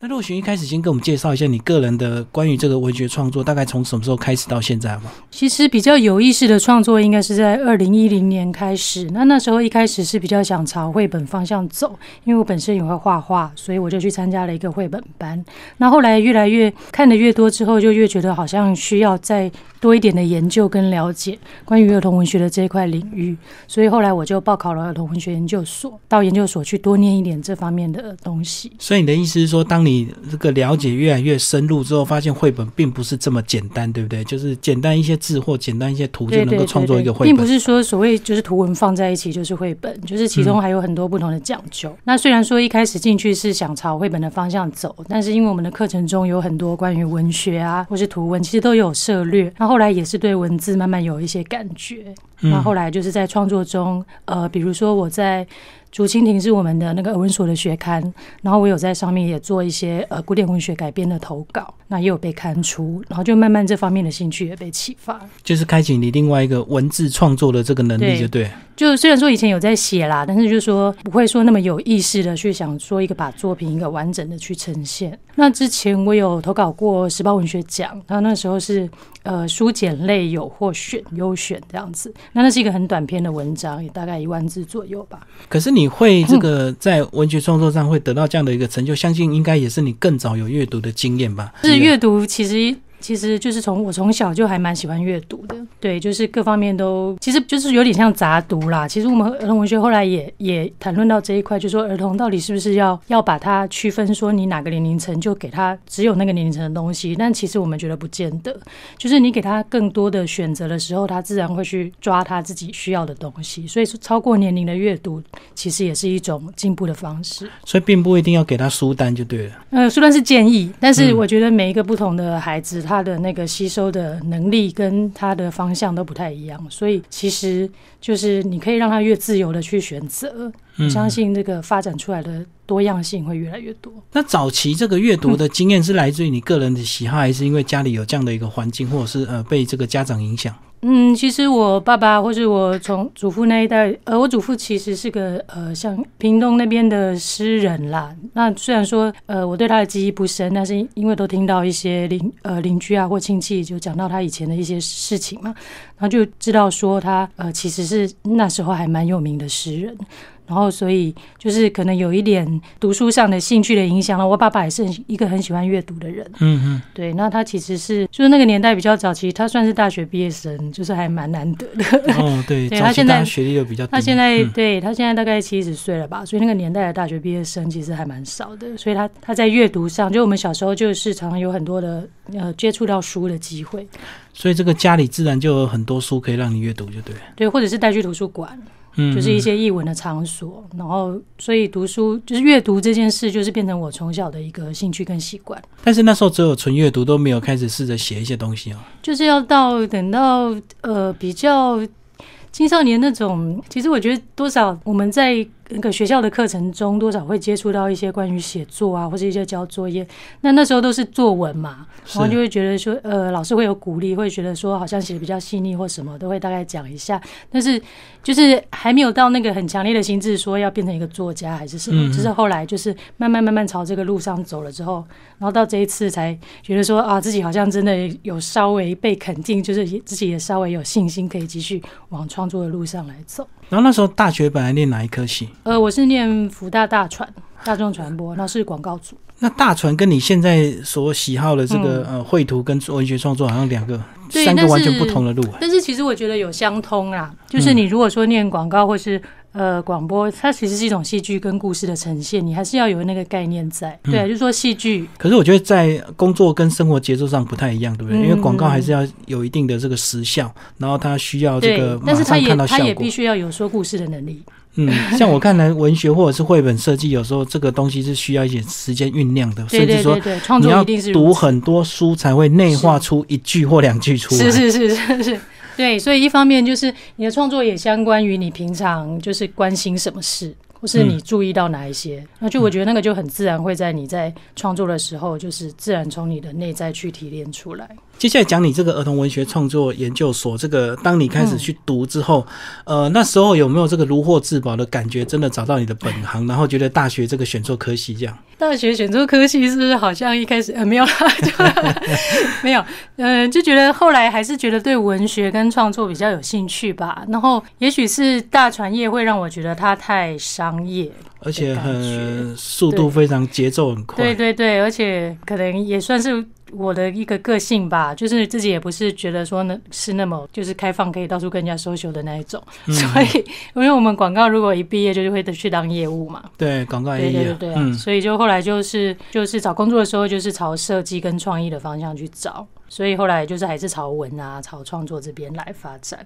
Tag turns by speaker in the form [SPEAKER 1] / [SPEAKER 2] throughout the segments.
[SPEAKER 1] 那若寻一开始先跟我们介绍一下你个人的关于这个文学创作，大概从什么时候开始到现在吗？
[SPEAKER 2] 其实比较有意识的创作应该是在二零一零年开始。那那时候一开始是比较想朝绘本方向走，因为我本身也会画画，所以我就去参加了一个绘本班。那后来越来越看的越多之后，就越觉得好像需要再多一点的研究跟了解关于儿童文学的这一块领域，所以后来我就报考了儿童文学研究所，到研究所去多念一点这方面的东西。
[SPEAKER 1] 所以你的意思是说，当这个了解越来越深入之后，发现绘本并不是这么简单，对不对？就是简单一些字或简单一些图就能够创作一个绘本，
[SPEAKER 2] 并不是说所谓就是图文放在一起就是绘本，就是其中还有很多不同的讲究。那虽然说一开始进去是想朝绘本的方向走，但是因为我们的课程中有很多关于文学啊或是图文，其实都有涉略。那后来也是对文字慢慢有一些感觉。那后来就是在创作中，呃，比如说我在。竹蜻蜓是我们的那个文所的学刊，然后我有在上面也做一些呃古典文学改编的投稿，那也有被刊出，然后就慢慢这方面的兴趣也被启发，
[SPEAKER 1] 就是开启你另外一个文字创作的这个能力，就对。
[SPEAKER 2] 就虽然说以前有在写啦，但是就是说不会说那么有意识的去想说一个把作品一个完整的去呈现。那之前我有投稿过时报文学奖，然后那时候是呃书简类有获选优选这样子，那那是一个很短篇的文章，也大概一万字左右吧。
[SPEAKER 1] 可是你会这个在文学创作上会得到这样的一个成就，相信应该也是你更早有阅读的经验吧？
[SPEAKER 2] 是阅读，其实。其实就是从我从小就还蛮喜欢阅读的，对，就是各方面都，其实就是有点像杂读啦。其实我们儿童文学后来也也谈论到这一块，就说儿童到底是不是要要把它区分，说你哪个年龄层就给他只有那个年龄层的东西。但其实我们觉得不见得，就是你给他更多的选择的时候，他自然会去抓他自己需要的东西。所以说，超过年龄的阅读其实也是一种进步的方式。
[SPEAKER 1] 所以并不一定要给他书单就对了。
[SPEAKER 2] 呃，书单是建议，但是我觉得每一个不同的孩子。他的那个吸收的能力跟他的方向都不太一样，所以其实就是你可以让他越自由的去选择。我相信这个发展出来的多样性会越来越多。
[SPEAKER 1] 那早期这个阅读的经验是来自于你个人的喜好，还是因为家里有这样的一个环境，或者是呃被这个家长影响？
[SPEAKER 2] 嗯，其实我爸爸或是我从祖父那一代，呃，我祖父其实是个呃，像屏东那边的诗人啦。那虽然说呃，我对他的记忆不深，但是因为都听到一些邻呃邻居啊或亲戚就讲到他以前的一些事情嘛，然后就知道说他呃其实是那时候还蛮有名的诗人。然后，所以就是可能有一点读书上的兴趣的影响了。我爸爸也是一个很喜欢阅读的人。嗯嗯，对。那他其实是就是那个年代比较早期，他算是大学毕业生，就是还蛮难得的。
[SPEAKER 1] 哦，对。对他现在学历又比较。
[SPEAKER 2] 他现在对他现在大概七十岁了吧，所以那个年代的大学毕业生其实还蛮少的。所以他他在阅读上，就我们小时候就是常常有很多的呃接触到书的机会。
[SPEAKER 1] 所以这个家里自然就有很多书可以让你阅读，就对。
[SPEAKER 2] 对，或者是带去图书馆。就是一些译文的场所，然后所以读书就是阅读这件事，就是变成我从小的一个兴趣跟习惯。
[SPEAKER 1] 但是那时候只有纯阅读，都没有开始试着写一些东西哦。
[SPEAKER 2] 就是要到等到呃比较青少年那种，其实我觉得多少我们在。那个学校的课程中，多少会接触到一些关于写作啊，或者一些交作业。那那时候都是作文嘛，然后就会觉得说，呃，老师会有鼓励，会觉得说好像写的比较细腻或什么，都会大概讲一下。但是就是还没有到那个很强烈的心智，说要变成一个作家还是什么。就是后来就是慢慢慢慢朝这个路上走了之后，然后到这一次才觉得说啊，自己好像真的有稍微被肯定，就是自己也稍微有信心可以继续往创作的路上来走。
[SPEAKER 1] 然后那时候大学本来念哪一科系？
[SPEAKER 2] 呃，我是念福大大传，大众传播，然后是广告组。
[SPEAKER 1] 那大传跟你现在所喜好的这个呃绘图跟文学创作好像两个三个完全不同的路。
[SPEAKER 2] 但是其实我觉得有相通啦，就是你如果说念广告或是。呃，广播它其实是一种戏剧跟故事的呈现，你还是要有那个概念在。对，就是说戏剧。
[SPEAKER 1] 可是我觉得在工作跟生活节奏上不太一样，对不对？因为广告还是要有一定的这个时效，然后它需要这个
[SPEAKER 2] 马上
[SPEAKER 1] 看到效果。
[SPEAKER 2] 它也必须要有说故事的能力。
[SPEAKER 1] 嗯，像我看来，文学或者是绘本设计，有时候这个东西是需要一些时间酝酿的，甚至说
[SPEAKER 2] 你
[SPEAKER 1] 要读很多书才会内化出一句或两句出来。
[SPEAKER 2] 是是是是是。对，所以一方面就是你的创作也相关于你平常就是关心什么事，或是你注意到哪一些，那就我觉得那个就很自然会在你在创作的时候，就是自然从你的内在去提炼出来。
[SPEAKER 1] 接下来讲你这个儿童文学创作研究所，这个当你开始去读之后，呃，那时候有没有这个如获至宝的感觉？真的找到你的本行，然后觉得大学这个选错科系这样？
[SPEAKER 2] 大学选错科系是不是好像一开始呃没有啦，没有，嗯，就觉得后来还是觉得对文学跟创作比较有兴趣吧。然后也许是大传业会让我觉得它太商业，
[SPEAKER 1] 而且很速度非常节奏很快，
[SPEAKER 2] 对对对，而且可能也算是。我的一个个性吧，就是自己也不是觉得说呢是那么就是开放可以到处跟人家收修的那一种，所以因为我们广告如果一毕业就会去当业务嘛，
[SPEAKER 1] 对广告业，
[SPEAKER 2] 对对对对，所以就后来就是就是找工作的时候就是朝设计跟创意的方向去找。所以后来就是还是朝文啊、朝创作这边来发展。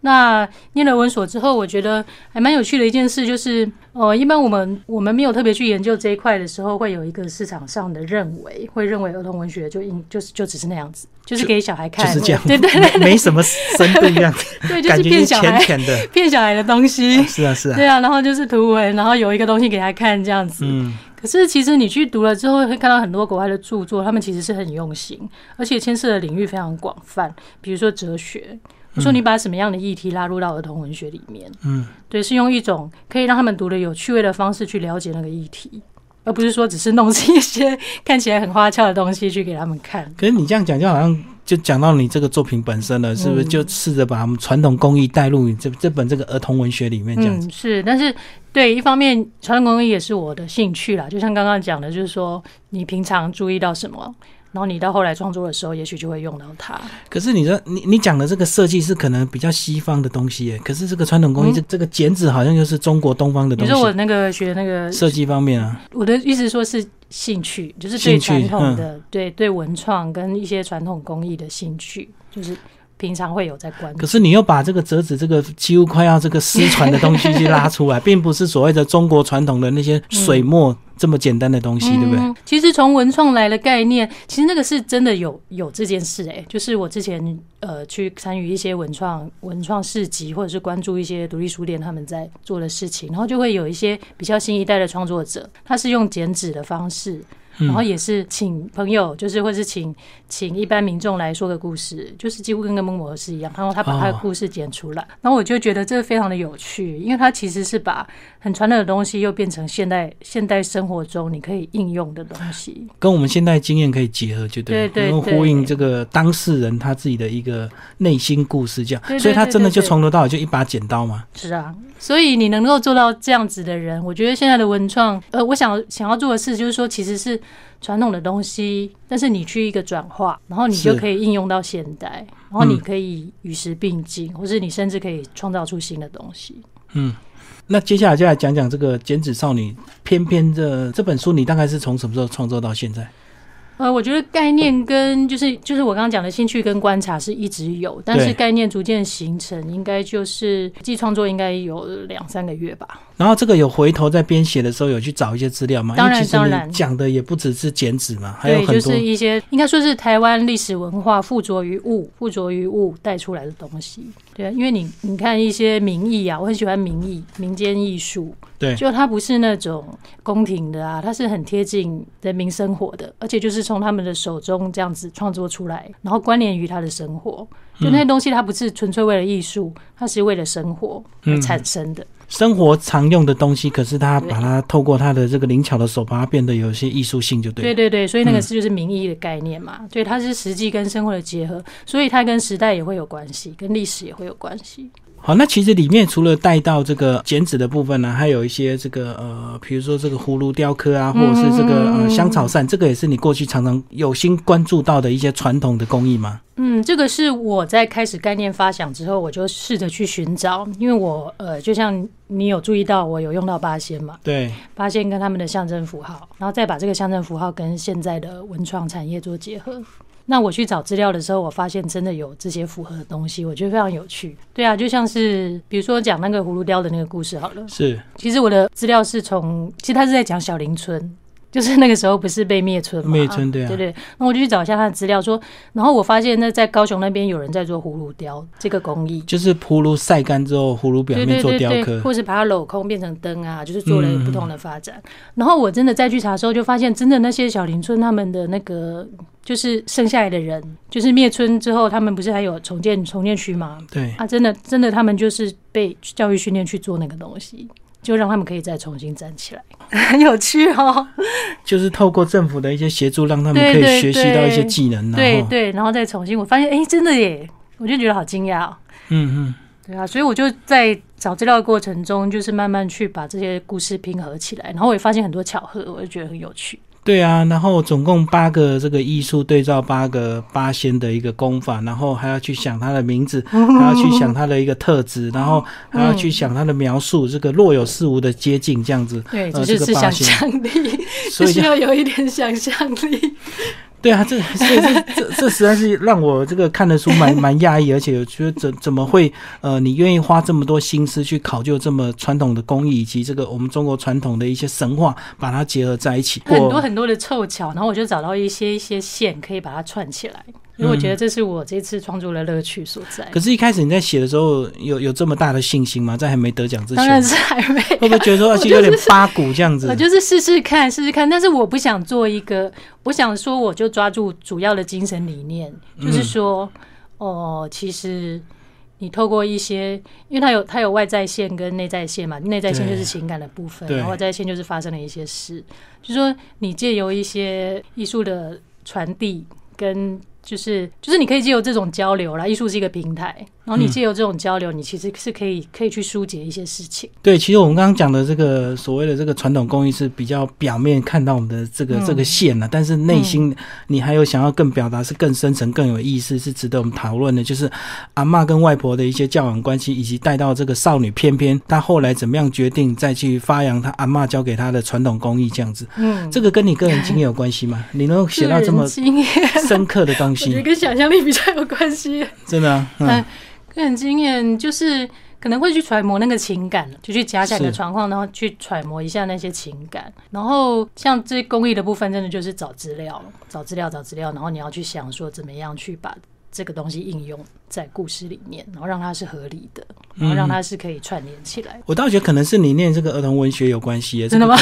[SPEAKER 2] 那念了文所之后，我觉得还蛮有趣的一件事，就是呃，一般我们我们没有特别去研究这一块的时候，会有一个市场上的认为，会认为儿童文学就应就是就只是那样子，就是给小孩看，
[SPEAKER 1] 就是这样，
[SPEAKER 2] 对对对，
[SPEAKER 1] 没什么深度样子，
[SPEAKER 2] 对，就是骗小孩
[SPEAKER 1] 的，
[SPEAKER 2] 骗小孩的东西，
[SPEAKER 1] 是啊是啊，
[SPEAKER 2] 对啊，然后就是图文，然后有一个东西给他看这样子，嗯。可是，其实你去读了之后，会看到很多国外的著作，他们其实是很用心，而且牵涉的领域非常广泛。比如说哲学，说你把什么样的议题拉入到儿童文学里面，嗯，对，是用一种可以让他们读的有趣味的方式去了解那个议题，而不是说只是弄一些看起来很花俏的东西去给他们看。
[SPEAKER 1] 可是你这样讲，就好像。就讲到你这个作品本身了，是不是就试着把我们传统工艺带入你这这本这个儿童文学里面？这样子
[SPEAKER 2] 是，但是对一方面传统工艺也是我的兴趣啦。就像刚刚讲的，就是说你平常注意到什么。然后你到后来创作的时候，也许就会用到它。
[SPEAKER 1] 可是你说你你讲的这个设计是可能比较西方的东西耶，可是这个传统工艺这这个剪纸好像就是中国东方的东西。
[SPEAKER 2] 你说我那个学那个
[SPEAKER 1] 设计方面啊？
[SPEAKER 2] 我的意思说是兴趣，就是对传统的对对文创跟一些传统工艺的兴趣，就是。平常会有在关注，
[SPEAKER 1] 可是你又把这个折纸这个几乎快要这个失传的东西去拉出来，并不是所谓的中国传统的那些水墨这么简单的东西，对不对？
[SPEAKER 2] 其实从文创来的概念，其实那个是真的有有这件事哎，就是我之前呃去参与一些文创文创市集，或者是关注一些独立书店他们在做的事情，然后就会有一些比较新一代的创作者，他是用剪纸的方式。然后也是请朋友，就是或是请请一般民众来说个故事，就是几乎跟个蒙模是一样。然后他把他的故事剪出来，然后我就觉得这非常的有趣，因为他其实是把很传统的东西又变成现代现代生活中你可以应用的东西，
[SPEAKER 1] 跟我们现代经验可以结合，就对，
[SPEAKER 2] 对
[SPEAKER 1] 对，呼应这个当事人他自己的一个内心故事，这样，所以他真的就从头到尾就一把剪刀嘛。
[SPEAKER 2] 是啊，所以你能够做到这样子的人，我觉得现在的文创，呃，我想想要做的事就是说，其实是。传统的东西，但是你去一个转化，然后你就可以应用到现代，然后你可以与时并进，或是你甚至可以创造出新的东西。
[SPEAKER 1] 嗯，那接下来就来讲讲这个《剪纸少女》，偏偏这这本书，你大概是从什么时候创作到现在？
[SPEAKER 2] 呃，我觉得概念跟就是就是我刚刚讲的兴趣跟观察是一直有，但是概念逐渐形成，应该就是既创作应该有两三个月吧。
[SPEAKER 1] 然后这个有回头在编写的时候有去找一些资料吗？
[SPEAKER 2] 当然当然，
[SPEAKER 1] 讲的也不只是剪纸嘛，还有很多
[SPEAKER 2] 就是一些应该说是台湾历史文化附着于物、附着于物带出来的东西。对啊，因为你你看一些民艺啊，我很喜欢民艺、民间艺术。
[SPEAKER 1] 对，
[SPEAKER 2] 就它不是那种宫廷的啊，它是很贴近人民生活的，而且就是从他们的手中这样子创作出来，然后关联于他的生活。就那些东西，它不是纯粹为了艺术，它是为了生活而产生的。
[SPEAKER 1] 生活常用的东西，可是他把它透过他的这个灵巧的手，把它变得有一些艺术性，就对。
[SPEAKER 2] 对对对，所以那个是就是名义的概念嘛，所以它是实际跟生活的结合，所以它跟时代也会有关系，跟历史也会有关系。
[SPEAKER 1] 好，那其实里面除了带到这个剪纸的部分呢，还有一些这个呃，比如说这个葫芦雕刻啊，或者是这个呃香草扇，这个也是你过去常常有心关注到的一些传统的工艺吗？
[SPEAKER 2] 嗯，这个是我在开始概念发想之后，我就试着去寻找，因为我呃，就像你有注意到，我有用到八仙嘛，
[SPEAKER 1] 对，
[SPEAKER 2] 八仙跟他们的象征符号，然后再把这个象征符号跟现在的文创产业做结合。那我去找资料的时候，我发现真的有这些符合的东西，我觉得非常有趣。对啊，就像是比如说讲那个葫芦雕的那个故事好了。
[SPEAKER 1] 是，
[SPEAKER 2] 其实我的资料是从，其实他是在讲小林村。就是那个时候不是被灭村吗？
[SPEAKER 1] 灭村对啊，
[SPEAKER 2] 对对。那我就去找一下他的资料，说，然后我发现那在高雄那边有人在做葫芦雕这个工艺，
[SPEAKER 1] 就是葫芦晒干之后，葫芦表面做雕刻，
[SPEAKER 2] 或是把它镂空变成灯啊，就是做了不同的发展。然后我真的再去查的时候，就发现真的那些小林村他们的那个。就是剩下来的人，就是灭村之后，他们不是还有重建重建区吗？
[SPEAKER 1] 对，
[SPEAKER 2] 啊，真的真的，他们就是被教育训练去做那个东西，就让他们可以再重新站起来，很有趣哦。
[SPEAKER 1] 就是透过政府的一些协助，让他们可以学习到一些技能，
[SPEAKER 2] 对对，然后再重新，我发现哎、真的耶，我就觉得好惊讶哦。
[SPEAKER 1] 嗯嗯。
[SPEAKER 2] 对啊，所以我就在找资料的过程中，就是慢慢去把这些故事拼合起来，然后我也发现很多巧合，我就觉得很有趣。
[SPEAKER 1] 对啊，然后总共八个这个艺术对照八个八仙的一个功法，然后还要去想它的名字，还要去想它的一个特质，然后还要去想它的描述，这个若有似无的接近这样子。
[SPEAKER 2] 对，
[SPEAKER 1] 呃
[SPEAKER 2] 这就是想象力，
[SPEAKER 1] 所以就
[SPEAKER 2] 需要有一点想象力。
[SPEAKER 1] 对啊，这所以这这这实在是让我这个看得出蛮 蛮讶异，而且我觉得怎怎么会呃，你愿意花这么多心思去考究这么传统的工艺，以及这个我们中国传统的一些神话，把它结合在一起。
[SPEAKER 2] 很多很多的凑巧，然后我就找到一些一些线可以把它串起来，因为我觉得这是我这次创作的乐趣所在。
[SPEAKER 1] 可是，一开始你在写的时候，有有这么大的信心吗？在还没得奖之前，
[SPEAKER 2] 当然是还没，
[SPEAKER 1] 会不会觉得说
[SPEAKER 2] 我
[SPEAKER 1] 是有点
[SPEAKER 2] 就是
[SPEAKER 1] 八股这样子
[SPEAKER 2] 我？就是试试看，试试看，但是我不想做一个，我想说，我就抓住主要的精神理念，就是说，哦、其实你透过一些，因为它有它有外在线跟内在线嘛，内在线就是情感的部分，然后外在线就是发生了一些事，就是说你借由一些艺术的传递跟。就是就是你可以借由这种交流啦，艺术是一个平台，然后你借由这种交流，你其实是可以可以去疏解一些事情。
[SPEAKER 1] 对，其实我们刚刚讲的这个所谓的这个传统工艺是比较表面看到我们的这个、
[SPEAKER 2] 嗯
[SPEAKER 1] 这个线了、但是内心你还有想要更表达是更深层、更有意思，是值得我们讨论的，就是阿妈跟外婆的一些教养关系，以及带到这个少女翩翩她后来怎么样决定再去发扬她阿妈教给她的传统工艺这样子。
[SPEAKER 2] 嗯，
[SPEAKER 1] 这个跟你个人经验有关系吗？你能写到这么深刻的东
[SPEAKER 2] 我觉得
[SPEAKER 1] 西，
[SPEAKER 2] 跟想象力比较有关系。
[SPEAKER 1] 真的、啊，嗯
[SPEAKER 2] 嗯，个人经验就是可能会去揣摩那个情感，就去假想一个
[SPEAKER 1] 是
[SPEAKER 2] 状况，然后去揣摩一下那些情感。然后像这公益的部分，真的就是找资料，找资料，找资料，然后你要去想说怎么样去把。这个东西应用在故事里面，然后让它是合理的，然后让它是可以串联起来。
[SPEAKER 1] 我倒觉得可能是你念这个儿童文学有关系耶，
[SPEAKER 2] 真的吗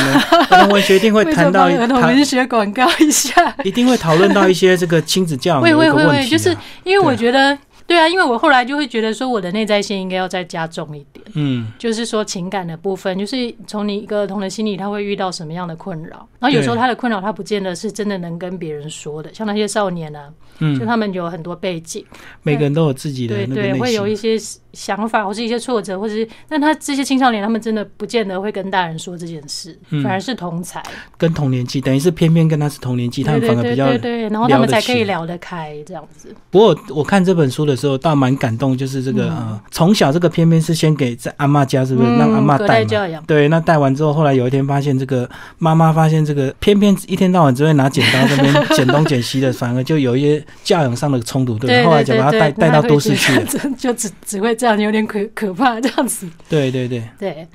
[SPEAKER 1] 儿童文学一定会 谈到
[SPEAKER 2] 帮儿童文学广告一下？
[SPEAKER 1] 一定会讨论到一些这个亲子教育的
[SPEAKER 2] 会
[SPEAKER 1] 一
[SPEAKER 2] 会会就是因为我觉得，对啊，因为我后来就会觉得说，我的内在性应该要再加重一点。
[SPEAKER 1] 嗯，
[SPEAKER 2] 就是说情感的部分，就是从你一个儿童的心里，他会遇到什么样的困扰，然后有时候他的困扰，他不见得是真的能跟别人说的，像那些少年啊，
[SPEAKER 1] 嗯。
[SPEAKER 2] 就他们有很多背景，
[SPEAKER 1] 每个人都有自己的
[SPEAKER 2] 对对，会有一，些想法或是一些挫折，或是，但他这些青少年，他们真的不见得会跟大人说这件事，
[SPEAKER 1] 嗯。
[SPEAKER 2] 反而是同才，
[SPEAKER 1] 跟同年纪，等于是偏偏跟他是同年纪，他们反而比较
[SPEAKER 2] 对对，然后他们才可以
[SPEAKER 1] 聊
[SPEAKER 2] 聊得开这样子，
[SPEAKER 1] 不过我看这本书的时候，倒蛮感动，就是这个、呃，从小这个偏偏是先给在阿妈家，是不是、
[SPEAKER 2] 嗯
[SPEAKER 1] 让阿
[SPEAKER 2] 妈
[SPEAKER 1] 带对，那带完之后，后来有一天发现这个妈妈发现这个偏偏一天到晚只会拿剪刀这边剪东剪西的，反而就有一些教养上的冲突，对不
[SPEAKER 2] 对？
[SPEAKER 1] 后来就把他带带到都市去了。
[SPEAKER 2] 了，就只只会这样，有点可可怕这样子。
[SPEAKER 1] 对对对，
[SPEAKER 2] 对，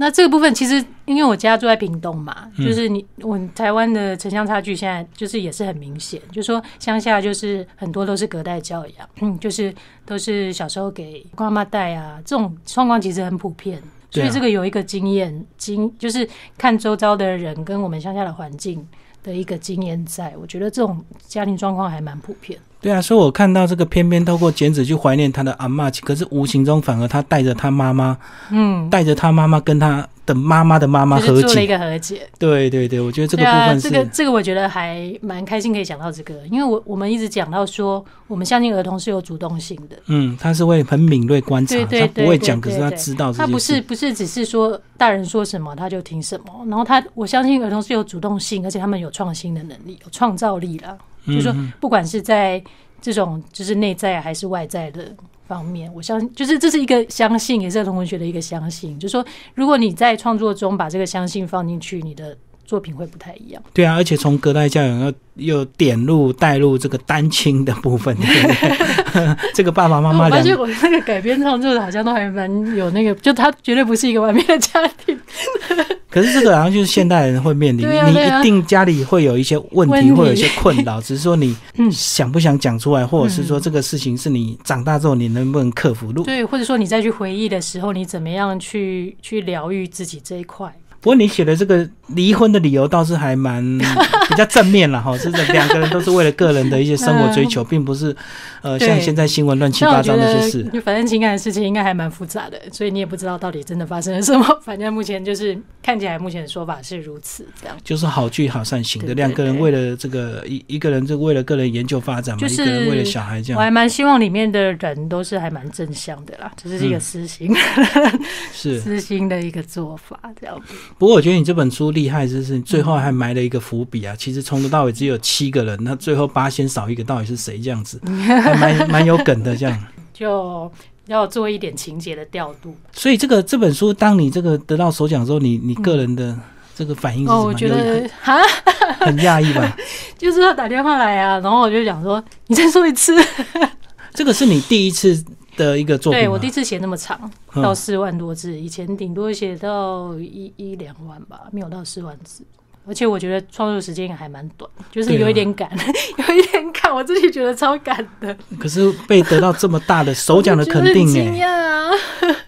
[SPEAKER 2] 那这个部分其实因为我家住在屏东嘛，
[SPEAKER 1] 嗯
[SPEAKER 2] 就是你我台湾的城乡差距现在就是也是很明显，就说乡下就是很多都是隔代教养，嗯，就是都是小时候给妈妈带啊，这种状况其实很普遍。所以这个有一个经验经，就是看周遭的人跟我们乡下的环境的一个经验在，我觉得这种家庭状况还蛮普遍。
[SPEAKER 1] 对啊，所以我看到这个偏偏透过剪纸去怀念他的阿嬷，可是无形中反而他带着他妈妈，
[SPEAKER 2] 嗯，
[SPEAKER 1] 带着他妈妈跟他的妈妈的妈妈和
[SPEAKER 2] 就是做了一
[SPEAKER 1] 解。
[SPEAKER 2] 个和解。
[SPEAKER 1] 对对对，我觉得这个部分是、
[SPEAKER 2] 这个这个我觉得还蛮开心，可以讲到这个，因为我我们一直讲到说，我们相信儿童是有主动性的，
[SPEAKER 1] 嗯，他是会很敏锐观察，
[SPEAKER 2] 对对
[SPEAKER 1] 他不会讲，可是他知道这
[SPEAKER 2] 他不。是不是只是说大人说什么他就听什么，然后他我相信儿童是有主动性，而且他们有创新的能力，有创造力啦。就是说
[SPEAKER 1] 嗯，
[SPEAKER 2] 不管是在这种就是内在还是外在的方面，我相信就是这是一个相信，也是儿童文学的一个相信。就是说，如果你在创作中把这个相信放进去，你的作品会不太一样。
[SPEAKER 1] 对啊，而且从隔代教养要又点入带入这个单亲的部分，对不对？这个爸爸妈妈
[SPEAKER 2] 我发我那个改编创作的好像都还蛮有那个，就他绝对不是一个完美的家庭。
[SPEAKER 1] 可是这个好像就是现代人会面临，你一定家里会有一些问题，
[SPEAKER 2] 问题
[SPEAKER 1] 会有一些困扰，只是说你
[SPEAKER 2] 嗯
[SPEAKER 1] 想不想讲出来，或者是说这个事情是你长大之后你能不能克服。如
[SPEAKER 2] 对，或者说你再去回忆的时候，你怎么样去去疗愈自己这一块？
[SPEAKER 1] 不过你写的这个离婚的理由倒是还蛮 比较正面了哈，是这两个人都是为了个人的一些生活追求，并不是呃像现在新闻乱七八糟那些事。
[SPEAKER 2] 就反正情感的事情应该还蛮复杂的，所以你也不知道到底真的发生了什么。反正目前就是看起来目前的说法是如此，这样。
[SPEAKER 1] 就是好聚好散型的，两个人为了这个一一个人就为了个人研究发展嘛，
[SPEAKER 2] 就是
[SPEAKER 1] 一个人为了小孩这样，
[SPEAKER 2] 我还蛮希望里面的人都是还蛮正向的啦，只是一个私心、
[SPEAKER 1] 是。
[SPEAKER 2] 私心的一个做法，这样子。
[SPEAKER 1] 不过我觉得你这本书厉害，就是最后还埋了一个伏笔啊。其实从头到尾只有七个人，那最后八仙少一个，到底是谁？这样子 还蛮蛮有梗的这样。
[SPEAKER 2] 就要做一点情节的调度。
[SPEAKER 1] 所以这个这本书，当你这个得到首奖之后，你你个人的这个反应是什
[SPEAKER 2] 哦，
[SPEAKER 1] 么？
[SPEAKER 2] 我觉
[SPEAKER 1] 有
[SPEAKER 2] 得哈，
[SPEAKER 1] 很讶异吧？
[SPEAKER 2] 就是他打电话来啊，然后我就讲说，你再说一次。
[SPEAKER 1] 这个是你第一次的一个作品？
[SPEAKER 2] 对我第一次写那么长，
[SPEAKER 1] 嗯
[SPEAKER 2] 到四万多字，以前顶多写到一一两万吧，没有到四万字。而且我觉得创作时间也还蛮短，就是有一点赶，有一点赶，我自己觉得超赶的，
[SPEAKER 1] 可是被得到这么大的首奖的肯定
[SPEAKER 2] 惊讶啊！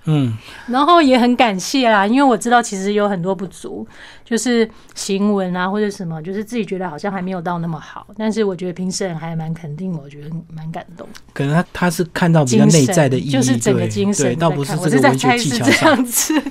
[SPEAKER 1] 嗯，
[SPEAKER 2] 然后也很感谢啦，因为我知道其实有很多不足，就是行文啊或者什么，就是自己觉得好像还没有到那么好，但是我觉得评审还蛮肯定我，觉得蛮感动。
[SPEAKER 1] 可能他他是看到比较内在的意义，
[SPEAKER 2] 就是整个精神
[SPEAKER 1] 对，倒不是
[SPEAKER 2] 我是在
[SPEAKER 1] 这个文学
[SPEAKER 2] 猜是这
[SPEAKER 1] 技巧上，
[SPEAKER 2] 样子。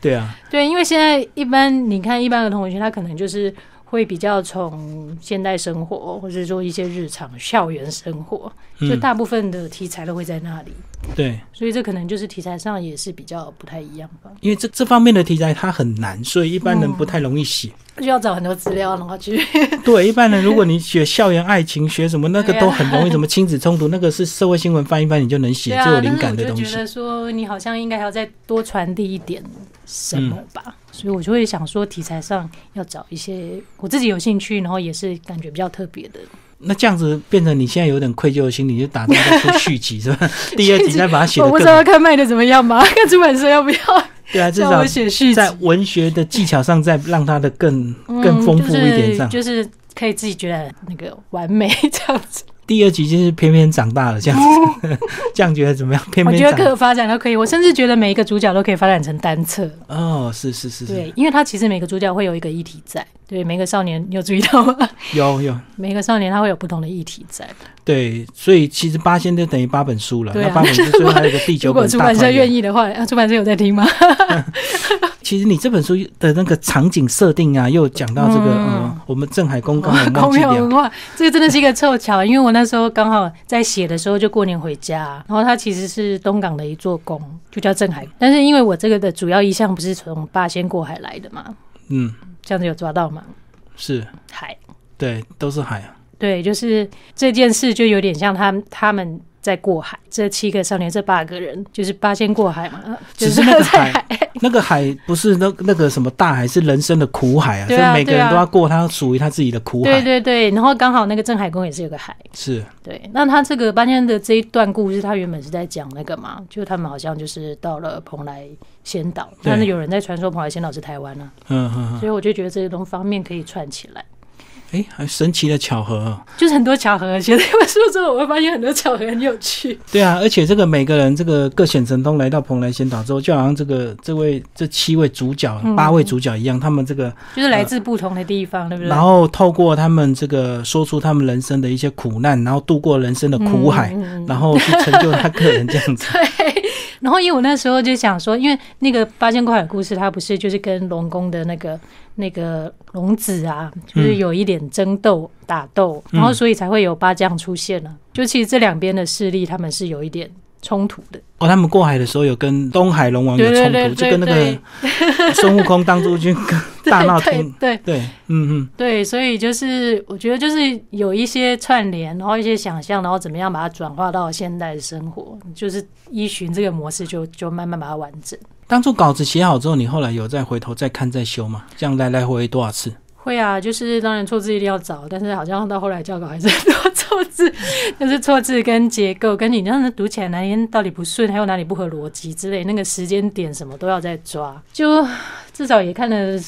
[SPEAKER 1] 对啊，
[SPEAKER 2] 对，因为现在一般你看一般的同学，他可能就是会比较从现代生活，或者说一些日常校园生活，就
[SPEAKER 1] 嗯，
[SPEAKER 2] 大部分的题材都会在那里，
[SPEAKER 1] 对，
[SPEAKER 2] 所以这可能就是题材上也是比较不太一样吧，
[SPEAKER 1] 因为这这方面的题材它很难，所以一般人不太容易写。
[SPEAKER 2] 就要找很多资料，然后去
[SPEAKER 1] 对，一般人如果你学校园爱情，学什么那个都很容易，什么亲子冲突，那个是社会新闻翻一翻你就能写，就有灵感的东西。
[SPEAKER 2] 是我就觉得说，你好像应该还要再多传递一点什么吧，
[SPEAKER 1] 嗯
[SPEAKER 2] 所以我就会想说，题材上要找一些我自己有兴趣，然后也是感觉比较特别的。
[SPEAKER 1] 那这样子变成你现在有点愧疚的心理，就打算再出续集是吧？第二集再把它写
[SPEAKER 2] 我不知道看卖的怎么样吧，看出版社要不要
[SPEAKER 1] 对啊，至少在文学的技巧上再让它的更更丰富一点上。
[SPEAKER 2] 嗯就是，就是可以自己觉得那个完美 这样子。
[SPEAKER 1] 第二集就是偏偏长大了这样子，这样觉得怎么样？偏
[SPEAKER 2] 我
[SPEAKER 1] 偏长
[SPEAKER 2] 觉得各个发展都可以，我甚至觉得每一个主角都可以发展成单册。
[SPEAKER 1] 哦，是是是是，
[SPEAKER 2] 对，因为他其实每个主角会有一个议题在。对，每个少年你有注意到吗？
[SPEAKER 1] 有有
[SPEAKER 2] 每个少年他会有不同的议题在。
[SPEAKER 1] 对，所以其实八仙就等于八本书了，
[SPEAKER 2] 对啊
[SPEAKER 1] 那八本书最后还有一个第九
[SPEAKER 2] 如果出版社。愿意的话，啊，出版社有在听吗？
[SPEAKER 1] 其实你这本书的那个场景设定啊，又讲到这个
[SPEAKER 2] 嗯
[SPEAKER 1] 呃，我们镇海宫刚好忘
[SPEAKER 2] 公
[SPEAKER 1] 记掉
[SPEAKER 2] 庙文化，这个真的是一个凑巧，因为我那时候刚好在写的时候就过年回家，然后它其实是东港的一座宫，就叫镇海。但是因为我这个的主要意向不是从八仙过海来的嘛，
[SPEAKER 1] 嗯，
[SPEAKER 2] 这样子有抓到吗？
[SPEAKER 1] 是
[SPEAKER 2] 海，
[SPEAKER 1] 对，都是海啊。
[SPEAKER 2] 对，就是这件事就有点像他们他们在过海，这七个少年，这八个人就是八仙过海嘛，呃 就
[SPEAKER 1] 只是那个
[SPEAKER 2] 在
[SPEAKER 1] 海，那个海不是那那个什么大海，是人生的苦海啊，
[SPEAKER 2] 啊
[SPEAKER 1] 以每个人都要过他属于他自己的苦海。
[SPEAKER 2] 对对对，然后刚好那个镇海宫也是有个海，
[SPEAKER 1] 是，
[SPEAKER 2] 对，那他这个八仙的这一段故事，他原本是在讲那个嘛，就他们好像就是到了蓬莱仙岛，但是有人在传说蓬莱仙岛是台湾啊，
[SPEAKER 1] 嗯嗯嗯，
[SPEAKER 2] 所以我就觉得这些东方面可以串起来，
[SPEAKER 1] 哎，还神奇的巧合哦。
[SPEAKER 2] 就是很多巧合。写这本书之后，我会发现很多巧合很有趣。
[SPEAKER 1] 对啊，而且这个每个人这个各显神通来到蓬莱仙岛之后，就好像这个这位这七位主角、
[SPEAKER 2] 嗯
[SPEAKER 1] 八位主角一样，他们这个，
[SPEAKER 2] 就是来自不同的地方，对不对？
[SPEAKER 1] 然后透过他们这个说出他们人生的一些苦难，然后度过人生的苦海，
[SPEAKER 2] 嗯嗯嗯
[SPEAKER 1] 然后去成就他个人这样子。
[SPEAKER 2] 对，然后因为我那时候就想说，因为那个八仙过海的故事，它不是就是跟龙宫的那个那个龙子啊，就是有一点争斗、打斗，然后所以才会有八将出现了、就其实这两边的势力，他们是有一点冲突的。
[SPEAKER 1] 哦，他们过海的时候有跟东海龙王有冲突，
[SPEAKER 2] 对对对
[SPEAKER 1] 就跟那个孙悟空当诸军 大闹天。
[SPEAKER 2] 对
[SPEAKER 1] 对，嗯嗯，
[SPEAKER 2] 对，所以就是我觉得就是有一些串联，然后一些想象，然后怎么样把它转化到现代的生活，就是依循这个模式就，就慢慢把它完整。
[SPEAKER 1] 当初稿子写好之后，你后来有再回头再看再修吗？这样来来回回多少次？
[SPEAKER 2] 会啊，就是当然错字一定要找，但是好像到后来教稿还是 很多错字，就是错字跟结构，跟你这样子读起来哪里到底不顺，还有哪里不合逻辑之类，那个时间点什么都要再抓，就至少也看了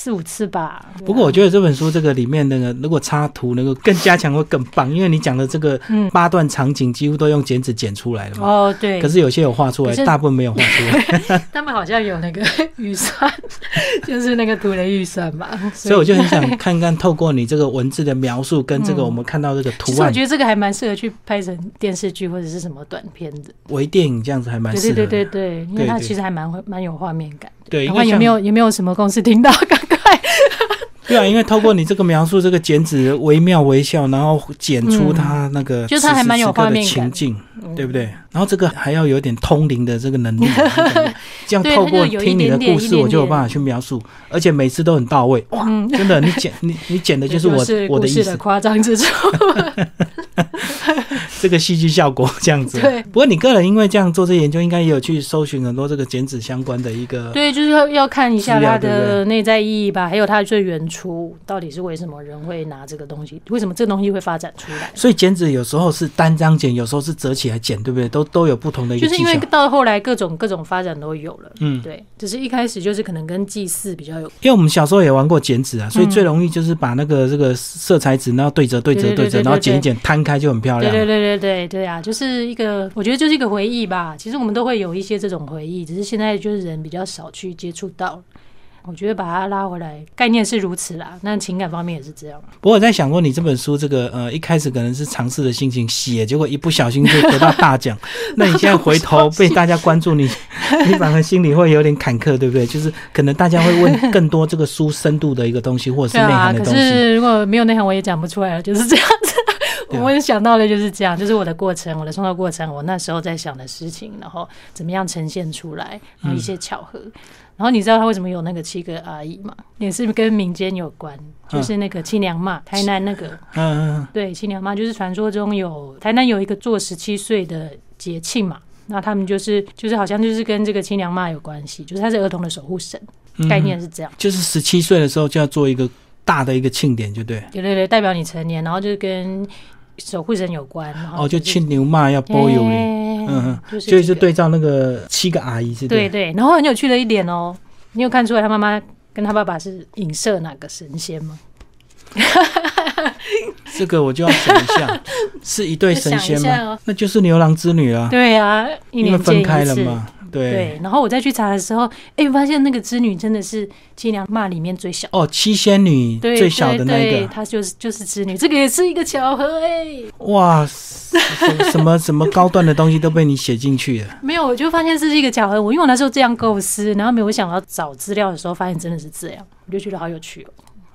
[SPEAKER 2] 四五次吧。
[SPEAKER 1] 不过我觉
[SPEAKER 2] 得，
[SPEAKER 1] 这本书这个里面那个如果插图能够更加强会更棒，因为你讲的这个
[SPEAKER 2] 嗯，
[SPEAKER 1] 八段场景几乎都用剪纸剪出来了嘛。
[SPEAKER 2] 哦，对，
[SPEAKER 1] 可是有些有画出来大部分没有画出来，
[SPEAKER 2] 他们好像有那个预算，就是那个图的预算吧。
[SPEAKER 1] 所以我就很想看看，透过你这个文字的描述跟这个
[SPEAKER 2] 嗯
[SPEAKER 1] 我们看到这个图案
[SPEAKER 2] 我觉得这个还蛮适合去拍成电视剧或者是什么短片的。
[SPEAKER 1] 微电影这样子还蛮适合的。
[SPEAKER 2] 对对对对对，因为它其实还蛮蛮有画面感。
[SPEAKER 1] 对，因为像
[SPEAKER 2] 赶快有没有有没有什么公司听到？
[SPEAKER 1] 对啊，因为透过你这个描述，这个剪纸惟妙惟肖，然后剪出他那个
[SPEAKER 2] 嗯就是它还蛮有
[SPEAKER 1] 此时此刻的
[SPEAKER 2] 画面感。
[SPEAKER 1] 情境，
[SPEAKER 2] 嗯。
[SPEAKER 1] 对不对？然后这个还要有点通灵的这个能力，这样透过听你的故事，我就有办法去描述，而且每次都很到位。哇，
[SPEAKER 2] 嗯，
[SPEAKER 1] 真的，你剪你你剪的就是我 我的意思，
[SPEAKER 2] 夸张之处。
[SPEAKER 1] 这个戏剧效果 这样子。
[SPEAKER 2] 对
[SPEAKER 1] 不过你个人因为这样做这研究，应该也有去搜寻很多这个剪纸相关的一个。
[SPEAKER 2] 对，就是要要看一下它的内在意义吧，还有它最原初到底是为什么人会拿这个东西，为什么这个东西会发展出来。
[SPEAKER 1] 所以剪纸有时候是单张剪，有时候是折起来剪，对不对？都都有不同的一个
[SPEAKER 2] 就是因为。到后来各种各种发展都有了，
[SPEAKER 1] 嗯，
[SPEAKER 2] 对，只是一开始就是可能跟祭祀比较有，
[SPEAKER 1] 因为我们小时候也玩过剪纸啊，所以
[SPEAKER 2] 嗯
[SPEAKER 1] 最容易就是把那个这个色彩纸，然后对折对折
[SPEAKER 2] 对
[SPEAKER 1] 折，然后剪一剪摊开就很漂亮。
[SPEAKER 2] 对对对对对对啊，就是一个，我觉得就是一个回忆吧。其实我们都会有一些这种回忆，只是现在就是人比较少去接触到。我觉得把它拉回来，概念是如此啦，那情感方面也是这样。
[SPEAKER 1] 不过我在想过，你这本书这个呃一开始可能是尝试的心情写，结果一不小心就得到大奖。那你现在回头被大家关注你，你反而心里会有点坎坷，对不对？就是可能大家会问更多这个书深度的一个东西，或者是内涵的东西。
[SPEAKER 2] 是如果没有内涵，我也讲不出来了，就是这样子。我想到的就是这样，就是我的过程，我的创作过程，我那时候在想的事情，然后怎么样呈现出来，然后一些巧合。然后你知道他为什么有那个七个阿姨吗？也是跟民间有关，就是那个七娘骂，台南那个
[SPEAKER 1] 嗯嗯
[SPEAKER 2] 对七娘嘛，就是传说中有台南有一个做十七岁的节庆嘛。那他们就是就是好像就是跟这个七娘妈有关系，就是他是儿童的守护神，
[SPEAKER 1] 嗯，
[SPEAKER 2] 概念是这样。
[SPEAKER 1] 就是十七岁的时候就要做一个大的一个庆典，就对。
[SPEAKER 2] 对对对，代表你成年，然后就是跟守护神有关，
[SPEAKER 1] 哦，就牵牛骂要包邮哩，
[SPEAKER 2] 嗯就是
[SPEAKER 1] 对照那个七个阿姨是
[SPEAKER 2] 对对，然后很有趣的一点哦，你有看出来他妈妈跟他爸爸是影射哪个神仙吗？
[SPEAKER 1] 这个我就要想一下，是一对神仙吗？那就是牛郎织女啊，
[SPEAKER 2] 对啊，一
[SPEAKER 1] 因为分开了
[SPEAKER 2] 次。
[SPEAKER 1] 嘛。对，
[SPEAKER 2] 对，然后我再去查的时候，哎，发现那个织女真的是七娘骂里面最小，
[SPEAKER 1] 哦，七仙女，最小的那个，
[SPEAKER 2] 她就是就是织女，这个也是一个巧合哎。
[SPEAKER 1] 哇，什什么 什么高端的东西都被你写进去了。
[SPEAKER 2] 没有，我就发现这是一个巧合。我因为我那时候这样构思，然后没有想到找资料的时候，发现真的是这样，我就觉得好有趣哦。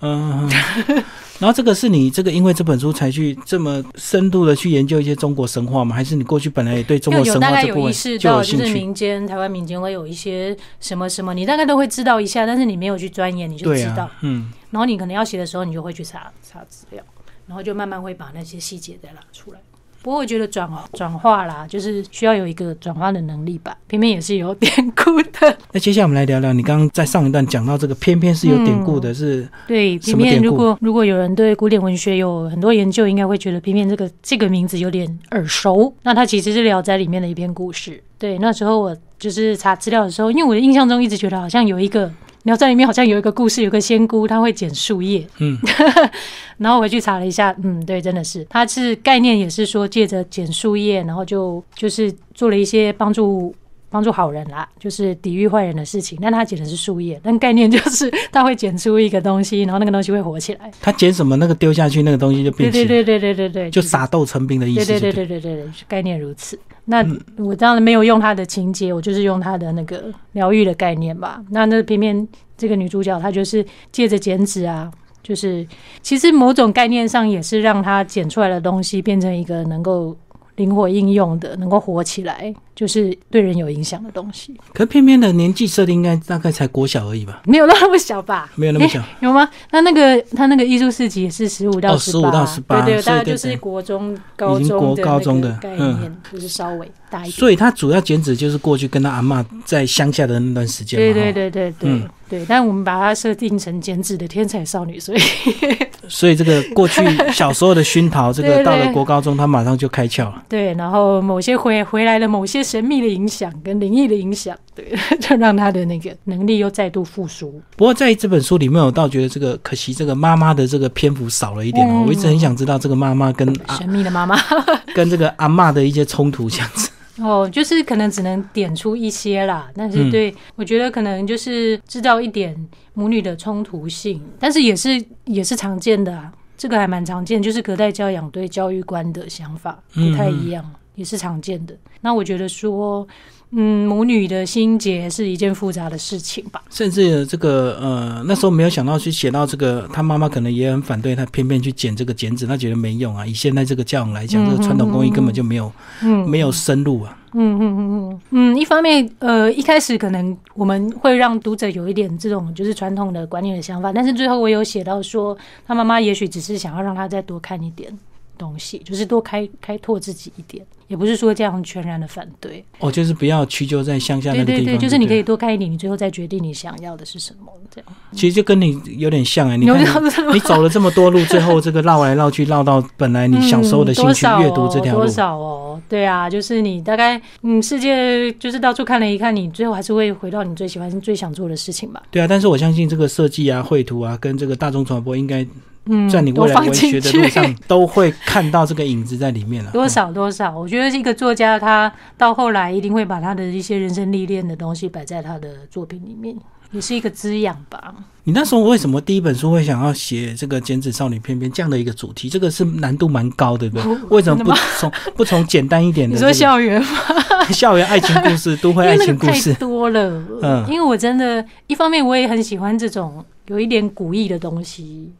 [SPEAKER 1] 嗯，然后这个是你这个因为这本书才去这么深度的去研究一些中国神话吗？还是你过去本来也对中国
[SPEAKER 2] 就有大概
[SPEAKER 1] 神话这部
[SPEAKER 2] 有意识
[SPEAKER 1] 分就
[SPEAKER 2] 到，就是
[SPEAKER 1] 有兴趣？
[SPEAKER 2] 民间台湾民间会有一些什么什么，你大概都会知道一下，但是你没有去钻研，你就知道。
[SPEAKER 1] 啊，嗯，
[SPEAKER 2] 然后你可能要写的时候，你就会去查查资料，然后就慢慢会把那些细节再拉出来。不过我觉得转转化啦，就是需要有一个转化的能力吧。偏偏也是有典故的，
[SPEAKER 1] 那接下来我们来聊聊，你刚刚在上一段讲到这个，偏偏是有典故的，是
[SPEAKER 2] 对，偏偏如果如果有人对古典文学有很多研究，应该会觉得偏偏这个这个名字有点耳熟。那它其实是《聊斋》里面的一篇故事。对，那时候我就是查资料的时候，因为我的印象中一直觉得好像有一个《聊斋》里面好像有一个故事，有个仙姑，她会捡树叶。
[SPEAKER 1] 嗯，
[SPEAKER 2] 然后我回去查了一下，嗯，对，真的是，它是概念也是说借着捡树叶，然后就就是做了一些帮助。帮助好人啦，就是抵御坏人的事情。但他捡的是树叶，但概念就是他会捡出一个东西，然后那个东西会活起来。
[SPEAKER 1] 他捡什么那个丢下去，那个东西就变形，
[SPEAKER 2] 对对对对对对对，
[SPEAKER 1] 就撒豆成兵的意思
[SPEAKER 2] 对对对对对对，概念如此。那我当然没有用它的情节，我就是用它的那个疗愈的概念吧。那那偏偏这个女主角她就是借着剪纸啊，就是其实某种概念上也是让她剪出来的东西变成一个能够灵活应用的，能够活起来，就是对人有影响的东西。
[SPEAKER 1] 可偏偏的年纪设定应该大概才国小而已吧，
[SPEAKER 2] 没有那么小吧？
[SPEAKER 1] 没有那么小。
[SPEAKER 2] 有吗？那那个他那个艺术市集也是十五到
[SPEAKER 1] 哦15到十
[SPEAKER 2] 八对
[SPEAKER 1] 对，
[SPEAKER 2] 大概就是国中、高
[SPEAKER 1] 已经国高中的
[SPEAKER 2] 那个概
[SPEAKER 1] 嗯
[SPEAKER 2] 念，就是稍微大一点。
[SPEAKER 1] 所以他主要剪纸就是过去跟他阿妈在乡下的那段时间嘛。
[SPEAKER 2] 对对，对对对
[SPEAKER 1] 嗯
[SPEAKER 2] 对，但我们把它设定成减脂的天才少女，所以
[SPEAKER 1] 所以这个过去小时候的熏陶，这个到了国高中，他马上就开窍了。
[SPEAKER 2] 对，然后某些回回来的某些神秘的影响跟灵异的影响，对，就让他的那个能力又再度复苏。
[SPEAKER 1] 不过在这本书里面，我倒觉得这个可惜，这个妈妈的这个篇幅少了一点哦。
[SPEAKER 2] 嗯
[SPEAKER 1] 我一直很想知道这个妈妈跟啊
[SPEAKER 2] 神秘的妈妈，
[SPEAKER 1] 跟这个阿妈的一些冲突，这样子。
[SPEAKER 2] 哦，就是可能只能点出一些啦，但是
[SPEAKER 1] 嗯
[SPEAKER 2] 对、我觉得可能就是知道一点母女的冲突性，但是也是也是常见的啊，这个还蛮常见，就是隔代教养对教育观的想法不太一样，也是常见的。那我觉得说，嗯，母女的心结是一件复杂的事情吧。
[SPEAKER 1] 甚至这个呃，那时候没有想到去写到这个，他妈妈可能也很反对他，偏偏去剪这个剪纸，他觉得没用啊。以现在这个教养来讲，
[SPEAKER 2] 嗯
[SPEAKER 1] 这个传统工艺根本就没有
[SPEAKER 2] 嗯，
[SPEAKER 1] 没有深入啊。
[SPEAKER 2] 嗯嗯嗯嗯嗯，一方面，呃，一开始可能我们会让读者有一点这种就是传统的观念的想法，但是最后我有写到说，他妈妈也许只是想要让他再多看一点东西，就是多开开拓自己一点，也不是说这样全然的反对。
[SPEAKER 1] 哦，就是不要屈就在乡下那个地方。
[SPEAKER 2] 对对对，就是你可
[SPEAKER 1] 以，
[SPEAKER 2] 多看一点，你最后再决定你想要的是什么，这样。
[SPEAKER 1] 其实就跟你有点像哎、你看你走了这么多路，最后这个绕来绕去，绕到本来你小时候的兴趣
[SPEAKER 2] 嗯
[SPEAKER 1] 阅读这条路
[SPEAKER 2] 多。少哦？对啊，就是你大概嗯，世界就是到处看了一看，你最后还是会回到你最喜欢、最想做的事情吧。
[SPEAKER 1] 对啊，但是我相信这个设计啊、绘图啊，跟这个大众传播，应该
[SPEAKER 2] 嗯，
[SPEAKER 1] 在你未来文学的路上 都会看到这个影子在里面了。
[SPEAKER 2] 多少多少，我觉得一个作家他到后来一定会把他的一些人生历练的东西摆在他的作品里面，也是一个滋养吧。
[SPEAKER 1] 你那时候为什么第一本书会想要写这个剪纸少女翩翩这样的一个主题？这个是难度蛮高的，对不对？为什么不从不从简单一点的
[SPEAKER 2] 你
[SPEAKER 1] 这个
[SPEAKER 2] 说校园吗？
[SPEAKER 1] 校园爱情故事、都会
[SPEAKER 2] 因
[SPEAKER 1] 爱情故事？
[SPEAKER 2] 多了，
[SPEAKER 1] 嗯
[SPEAKER 2] 因为我真的，一方面我也很喜欢这种有一点古意的东西，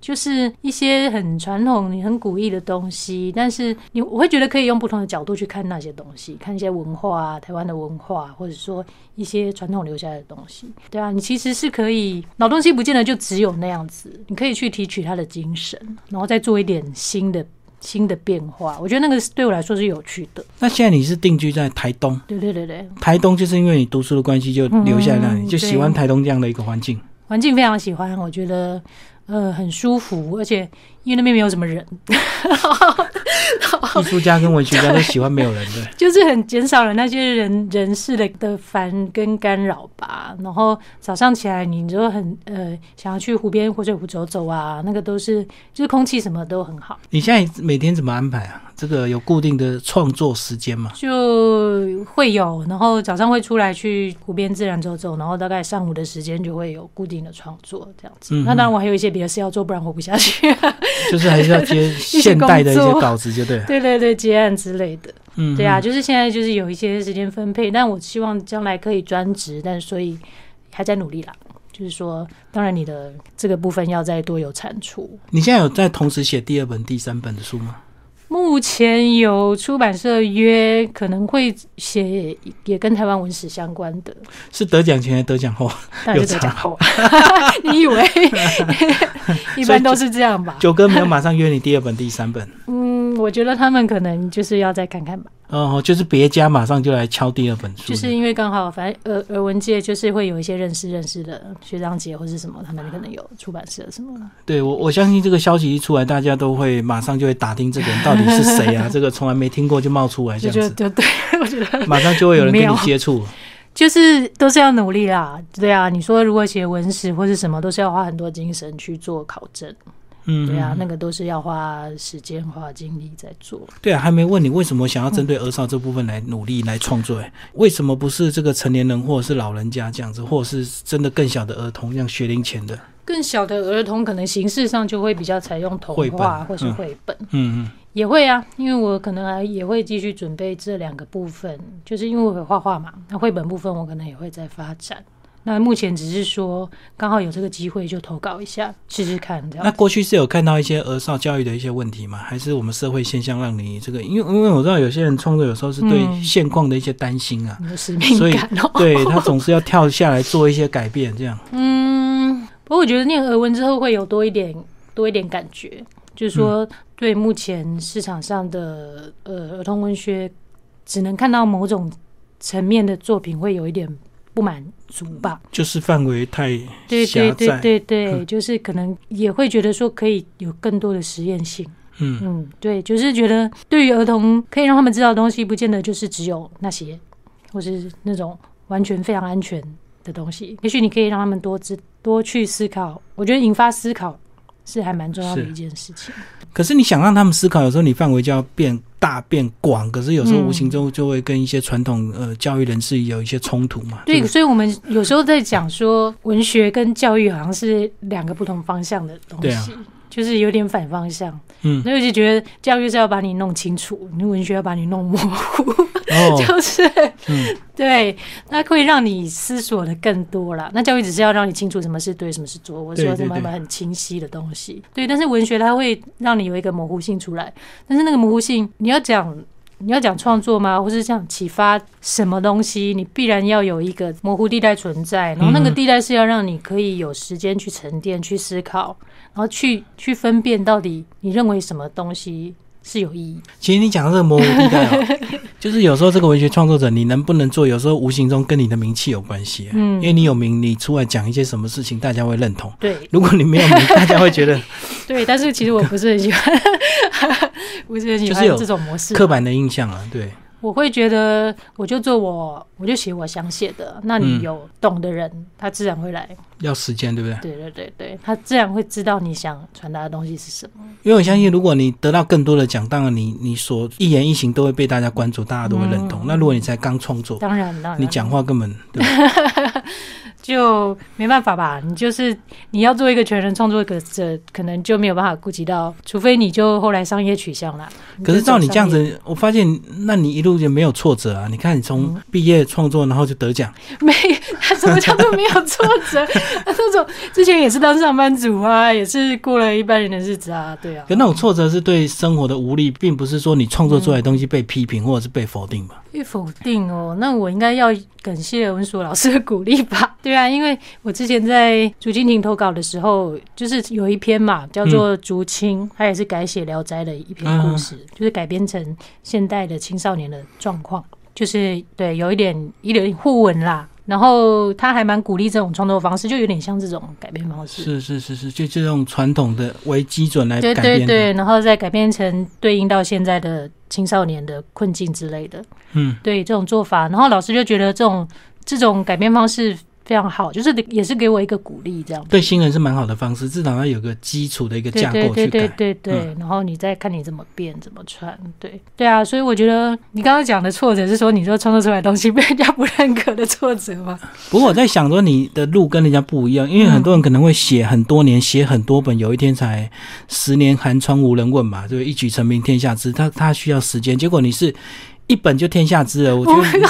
[SPEAKER 2] 就是一些很传统、你很古意的东西，但是你我会觉得可以用不同的角度去看那些东西，看一些文化啊，台湾的文化，或者说一些传统留下来的东西。对啊，你其实是可以老东西不见得就只有那样子，你可以去提取它的精神，然后再做一点新的。新的变化，我觉得那个是对我来说是有趣的。
[SPEAKER 1] 那现在你是定居在台东，
[SPEAKER 2] 对对对对，
[SPEAKER 1] 台东就是因为你读书的关系就留下来那里，
[SPEAKER 2] 嗯
[SPEAKER 1] 就喜欢台东这样的一个环境。
[SPEAKER 2] 环境非常喜欢，我觉得呃很舒服，而且因为那边没有什么人，
[SPEAKER 1] 艺术家跟文学家都喜欢没有人的。
[SPEAKER 2] 就是很减少了那些人人事的的烦跟干扰吧。然后早上起来，你就很呃想要去湖边或者湖走走啊，那个都是就是空气什么都很好，
[SPEAKER 1] 你现在每天怎么安排啊？这个有固定的创作时间吗？
[SPEAKER 2] 就会有。然后早上会出来去湖边自然走走，然后大概上午的时间就会有固定的创作这样子。
[SPEAKER 1] 嗯
[SPEAKER 2] 那当然我还有一些别的事要做，不然活不下去。
[SPEAKER 1] 就是还是要接现代的一些稿子，就对了。
[SPEAKER 2] 对对对，接案之类的。
[SPEAKER 1] 嗯，
[SPEAKER 2] 对啊，就是现在就是有一些时间分配，但我希望将来可以专职，但所以还在努力啦。就是说，当然你的这个部分要再多有产出。
[SPEAKER 1] 你现在有在同时写第二本、第三本的书吗？
[SPEAKER 2] 目前有出版社约，可能会写也跟台湾文史相关的，
[SPEAKER 1] 是得奖前还是得奖后？
[SPEAKER 2] 当然就得奖后。你以为 一般都是这样吧？
[SPEAKER 1] 九哥没有马上约你第二本、第三本，
[SPEAKER 2] 嗯，我觉得他们可能就是要再看看吧。
[SPEAKER 1] 哦，就是别家马上就来敲第二本书，
[SPEAKER 2] 就是因为刚好，反正耳耳闻界就是会有一些认识认识的学长姐或是什么，他们可能有出版社什么的。
[SPEAKER 1] 对我我相信这个消息一出来，大家都会马上就会打听这个人到底是谁啊，这个从来没听过就冒出来这样子，
[SPEAKER 2] 就对，我觉得
[SPEAKER 1] 马上就会有人跟你接触。
[SPEAKER 2] 就是都是要努力啦。对啊，你说如果写文史或是什么，都是要花很多精神去做考证。
[SPEAKER 1] 嗯，
[SPEAKER 2] 对啊，那个都是要花时间花精力在做。
[SPEAKER 1] 对啊，还没问你为什么想要针对儿少这部分来努力来创作？哎，为什么不是这个成年人或者是老人家这样子，或者是真的更小的儿童，像学龄前的？
[SPEAKER 2] 更小的儿童可能形式上就会比较采用童
[SPEAKER 1] 绘
[SPEAKER 2] 话或是绘本。
[SPEAKER 1] 嗯嗯，
[SPEAKER 2] 也会啊，因为我可能还也会继续准备这两个部分，就是因为我会画画嘛，那绘本部分我可能也会再发展。那目前只是说刚好有这个机会就投稿一下试试看这样。
[SPEAKER 1] 那过去是有看到一些儿少教育的一些问题吗？还是我们社会现象让你这个？因为因为我知道有些人创作有时候是对
[SPEAKER 2] 嗯
[SPEAKER 1] 现况的一些担心啊，所以。对他总是要跳下来做一些改变，这样。
[SPEAKER 2] 嗯，不过我觉得念俄文之后会有多一点多一点感觉，就是说对目前市场上的呃儿童文学，只能看到某种层面的作品会有一点不满足吧。
[SPEAKER 1] 就是范围太
[SPEAKER 2] 对
[SPEAKER 1] 狭
[SPEAKER 2] 对对
[SPEAKER 1] 窄。
[SPEAKER 2] 对对，
[SPEAKER 1] 嗯
[SPEAKER 2] 就是可能也会觉得说可以有更多的实验性。
[SPEAKER 1] 嗯，
[SPEAKER 2] 嗯，对，就是觉得对于儿童可以让他们知道的东西，不见得就是只有那些，或是那种完全非常安全的东西。也许你可以让他们多知多去思考。我觉得引发思考是还蛮重要的一件事情。
[SPEAKER 1] 可是你想让他们思考，有时候你范围就要变大变广，可是有时候
[SPEAKER 2] 嗯
[SPEAKER 1] 无形中就会跟一些传统呃教育人士有一些冲突嘛。
[SPEAKER 2] 对，
[SPEAKER 1] 这个
[SPEAKER 2] 所以我们有时候在讲说，文学跟教育好像是两个不同方向的东
[SPEAKER 1] 对啊
[SPEAKER 2] 西，就是有点反方向。
[SPEAKER 1] 嗯，
[SPEAKER 2] 所以我就觉得教育是要把你弄清楚，你文学要把你弄模糊，
[SPEAKER 1] 哦，
[SPEAKER 2] 就是、
[SPEAKER 1] 嗯
[SPEAKER 2] 对，那会让你思索的更多啦。那教育只是要让你清楚什么是对，什么是错，我说什么
[SPEAKER 1] 对对对
[SPEAKER 2] 很清晰的东西。对，但是文学它会让你有一个模糊性出来，但是那个模糊性，你要讲。你要讲创作吗？或是讲启发什么东西？你必然要有一个模糊地带存在，然后那个
[SPEAKER 1] 嗯
[SPEAKER 2] 地带是要让你可以有时间去沉淀、去思考，然后去去分辨到底你认为什么东西是有意义。
[SPEAKER 1] 其实你讲的这个模糊地带哦，就是有时候这个文学创作者你能不能做，有时候无形中跟你的名气有关系、啊。
[SPEAKER 2] 嗯
[SPEAKER 1] 因为你有名，你出来讲一些什么事情，大家会认同。
[SPEAKER 2] 对
[SPEAKER 1] 如果你没有名，大家会觉得
[SPEAKER 2] 对，但是其实我不是很喜欢，不是很喜欢这种模式。
[SPEAKER 1] 刻板的印象啊。对，
[SPEAKER 2] 我会觉得，我就做我，我就写我想写的。那你
[SPEAKER 1] 嗯
[SPEAKER 2] 有懂的人，他自然会来。
[SPEAKER 1] 要时间，对不对？
[SPEAKER 2] 对对对对，他自然会知道你想传达的东西是什么。
[SPEAKER 1] 因为我相信，如果你得到更多的奖，当然你你所一言一行都会被大家关注，大家都会认同。
[SPEAKER 2] 嗯
[SPEAKER 1] 那如果你才刚创作，
[SPEAKER 2] 当然，当然，
[SPEAKER 1] 你讲话根本对吧？
[SPEAKER 2] 就没办法吧？你就是你要做一个全人创作者，可能就没有办法顾及到，除非你就后来商业取向啦。
[SPEAKER 1] 可是照你这样子，我发现那你一路就没有挫折啊！你看你从
[SPEAKER 2] 嗯
[SPEAKER 1] 毕业创作，然后就得奖，
[SPEAKER 2] 没，他什么叫做没有挫折？他 那种之前也是当上班族啊，也是过了一般人的日子啊，对啊
[SPEAKER 1] 可。那种挫折是对生活的无力，并不是说你创作出来的东西被批评或者是被否定吧？
[SPEAKER 2] 被否定哦，那我应该要感谢文所老师的鼓励吧？对啊，因为我之前在竹蜻蜓投稿的时候，就是有一篇嘛，叫做《竹青》，它也是改写《聊斋》的一篇故事，就是改编成现代的青少年的状况，就是对有一点一点互文啦。然后他还蛮鼓励这种创作方式，就有点像这种改编方式。
[SPEAKER 1] 是是是是，就这种传统的为基准来
[SPEAKER 2] 对
[SPEAKER 1] 改编对。
[SPEAKER 2] 对对，然后再改编成对应到现在的青少年的困境之类的。
[SPEAKER 1] 嗯，
[SPEAKER 2] 对这种做法，然后老师就觉得这种这种改编方式非常好，就是也是给我一个鼓励，这样。
[SPEAKER 1] 对新人是蛮好的方式，至少要有个基础的一个
[SPEAKER 2] 对
[SPEAKER 1] 架
[SPEAKER 2] 对对对
[SPEAKER 1] 构去改。
[SPEAKER 2] 对对，然后你再看你怎么变怎么穿，对对啊，所以我觉得你刚刚讲的挫折是说你说创作出来的东西被人家不认可的挫折吗？
[SPEAKER 1] 不过我在想说，你的路跟人家不一样，因为很多人可能会写很多年，写很多本，有一天才十年寒窗无人问嘛，就？一举成名天下知，他他需要时间。结果你是一本就天下知了，我觉得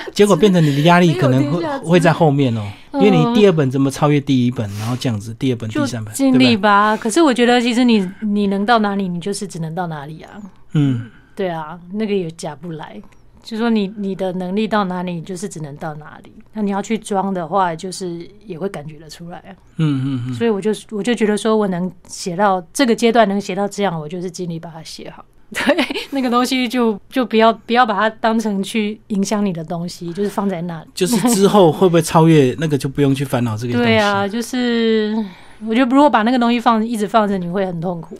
[SPEAKER 1] 结果变成你的压力可能会会在后面哦，因为你
[SPEAKER 2] 嗯
[SPEAKER 1] 第二本怎么超越第一本，然后这样子，第二本、第三本，
[SPEAKER 2] 尽力
[SPEAKER 1] 吧？
[SPEAKER 2] 可是我觉得其实你你能到哪里，你就是只能到哪里啊。
[SPEAKER 1] 嗯，
[SPEAKER 2] 对啊，那个也假不来。就说你你的能力到哪里，你就是只能到哪里。那你要去装的话，就是也会感觉得出来啊。
[SPEAKER 1] 嗯嗯嗯，
[SPEAKER 2] 所以我就我就觉得说，我能写到这个阶段，能写到这样，我就是尽力把它写好。对，那个东西就就不要不要把它当成去影响你的东西，就是放在那里。
[SPEAKER 1] 就是之 后会不会超越那个，就不用去烦恼这个东西。
[SPEAKER 2] 对啊，就是我觉得如果把那个东西放一直放着，你会很痛苦。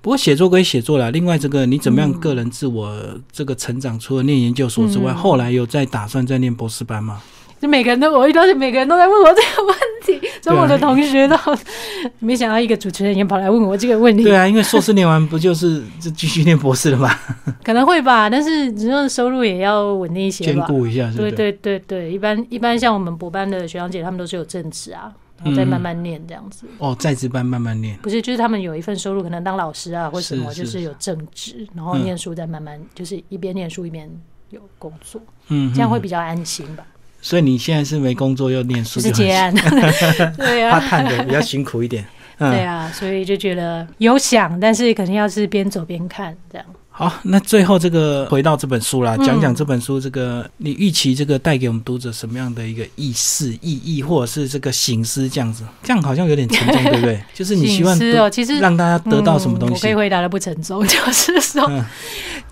[SPEAKER 1] 不过写作归写作啦，另外这个你怎么样
[SPEAKER 2] 嗯
[SPEAKER 1] 个人自我这个成长，除了念研究所之外，
[SPEAKER 2] 嗯
[SPEAKER 1] 后来有在打算再念博士班吗？
[SPEAKER 2] 就每个人都，我遇到是每个人都在问我这个问题，从我的同学都，没想到一个主持人也跑来问我这个问题，
[SPEAKER 1] 对啊，因为硕士念完不就是就继续念博士了吗？
[SPEAKER 2] 可能会吧，但是只是收入也要稳定一些吧兼。
[SPEAKER 1] 顾一下，是不是？
[SPEAKER 2] 对对对对，一般一般像我们博班的学长姐，他们都是有正职啊，然后再慢慢念这样子。
[SPEAKER 1] 哦，在职班慢慢念。
[SPEAKER 2] 不是，就是他们有一份收入，可能当老师啊或什么，就是有正职，然后
[SPEAKER 1] 嗯
[SPEAKER 2] 念书再慢慢，就是一边念书一边有工作，
[SPEAKER 1] 嗯，嗯
[SPEAKER 2] 这样会比较安心吧。
[SPEAKER 1] 所以你现在是没工作又念书，
[SPEAKER 2] 就是结案，对啊，怕，
[SPEAKER 1] 探的比较辛苦一点。嗯，
[SPEAKER 2] 对啊，所以就觉得有想，但是肯定要是边走边看这样。
[SPEAKER 1] 好，那最后这个回到这本书啦，
[SPEAKER 2] 嗯
[SPEAKER 1] 讲讲这本书这个你预期这个带给我们读者什么样的一个意思、意义，或者是这个形式这样子，这样好像有点沉重，对不对？就是你希望
[SPEAKER 2] 醒思哦，其实
[SPEAKER 1] 让大家得到什么东西
[SPEAKER 2] 嗯我可以？回答的不沉重，就是说，
[SPEAKER 1] 嗯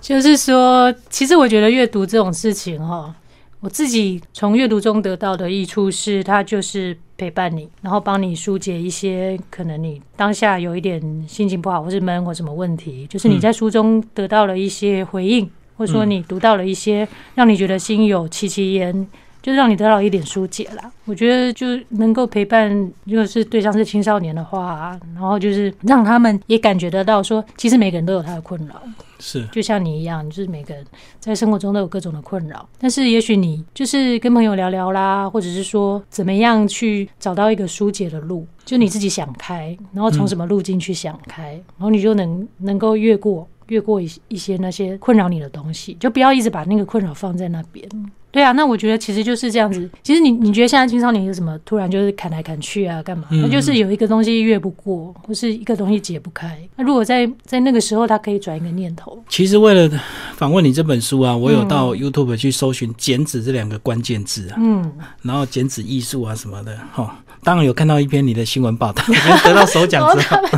[SPEAKER 2] 就是说，其实我觉得阅读这种事情哈、我自己从阅读中得到的益处是，它就是陪伴你，然后帮你疏解一些可能你当下有一点心情不好，或是闷或什么问题，就是你在书中得到了一些回应，或者说你读到了一些让你觉得心有戚戚焉。就让你得到一点疏解啦。我觉得就能够陪伴，如果是对象是青少年的话，然后就是让他们也感觉得到说，其实每个人都有他的困扰，
[SPEAKER 1] 是
[SPEAKER 2] 就像你一样，就是每个人在生活中都有各种的困扰。但是也许你就是跟朋友聊聊啦，或者是说怎么样去找到一个疏解的路，就你自己想开，然后从什么路径去想开，然后你就能能够越过越过一一些那些困扰你的东西，就不要一直把那个困扰放在那边。对啊，那我觉得其实就是这样子。其实你你觉得现在青少年有什么突然就是砍来砍去啊，干嘛？那就是有一个东西越不过，或是一个东西解不开。那如果在在那个时候，他可以转一个念头。
[SPEAKER 1] 其实为了访问你这本书啊，我有到 YouTube 去搜寻“剪纸”这两个关键字啊，嗯，然后剪纸艺术啊什么的，哈。当然有看到一篇你的新闻报道，得到首奖之后，
[SPEAKER 2] 我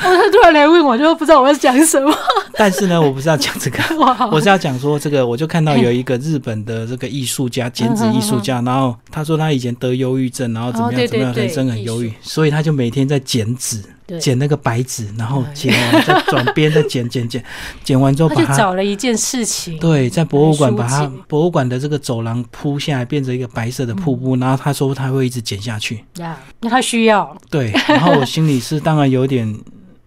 [SPEAKER 2] 他突然来问我，就不知道我要讲什么。
[SPEAKER 1] 但是呢，我不是要讲这个，我是要讲说这个，我就看到有一个日本的这个艺术家，剪纸艺术家，然后他说他以前得忧郁症，然后怎么样怎么样，人生很忧郁，所以他就每天在剪纸。剪那个白纸，然后剪完再转边再剪剪剪，剪。完之后把
[SPEAKER 2] 它找了一件事情，
[SPEAKER 1] 对，在博物馆把它博物馆的这个走廊铺下来，变成一个白色的瀑布，然后他说他会一直剪下去，
[SPEAKER 2] 呀，那他需要，
[SPEAKER 1] 对，然后我心里是当然有点。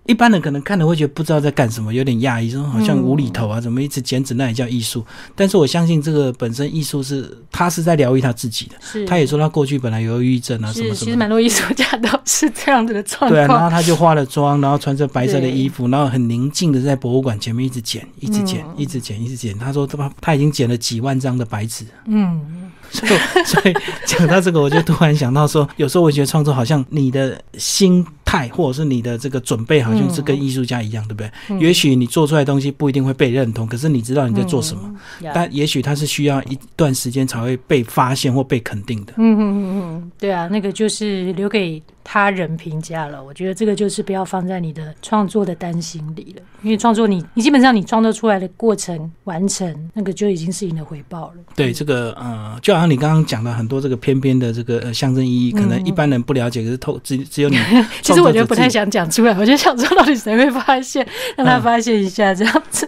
[SPEAKER 1] 一般人可能看了会觉得不知道在干什么，有点讶异，说好像无厘头啊，怎么一直剪纸那也叫艺术？但是我相信这个本身艺术是他是在疗愈他自己的。
[SPEAKER 2] 是，
[SPEAKER 1] 他也说他过去本来有忧郁症啊什么什么。
[SPEAKER 2] 其实蛮多艺术家都是这样子的状况。
[SPEAKER 1] 对啊，然后他就 化了妆，然后穿着白色的衣服，然后很宁静的在博物馆前面一直剪，一直剪，一直剪，一直剪。他说他他已经剪了几万张的白纸。嗯。所以，所以讲到这个，我就突然想到说，有时候我觉得创作好像你的心态，或者是你的这个准备，好像是跟艺术家一样，对不对？也许你做出来的东西不一定会被认同，可是你知道你在做什么，但也许它是需要一段时间才会被发现或被肯定的。
[SPEAKER 2] 嗯嗯嗯嗯，对啊，那个就是留给。他人评价了，我觉得这个就是不要放在你的创作的担心里了，因为创作你你基本上你创作出来的过程完成，那个就已经是你的回报了。
[SPEAKER 1] 对这个呃，就好像你刚刚讲的很多这个偏偏的这个呃象征意义，可能一般人不了解，可是透只只有你。
[SPEAKER 2] 其实我觉得不太想讲出来，我就想说到底谁会发现，让他发现一下这样子。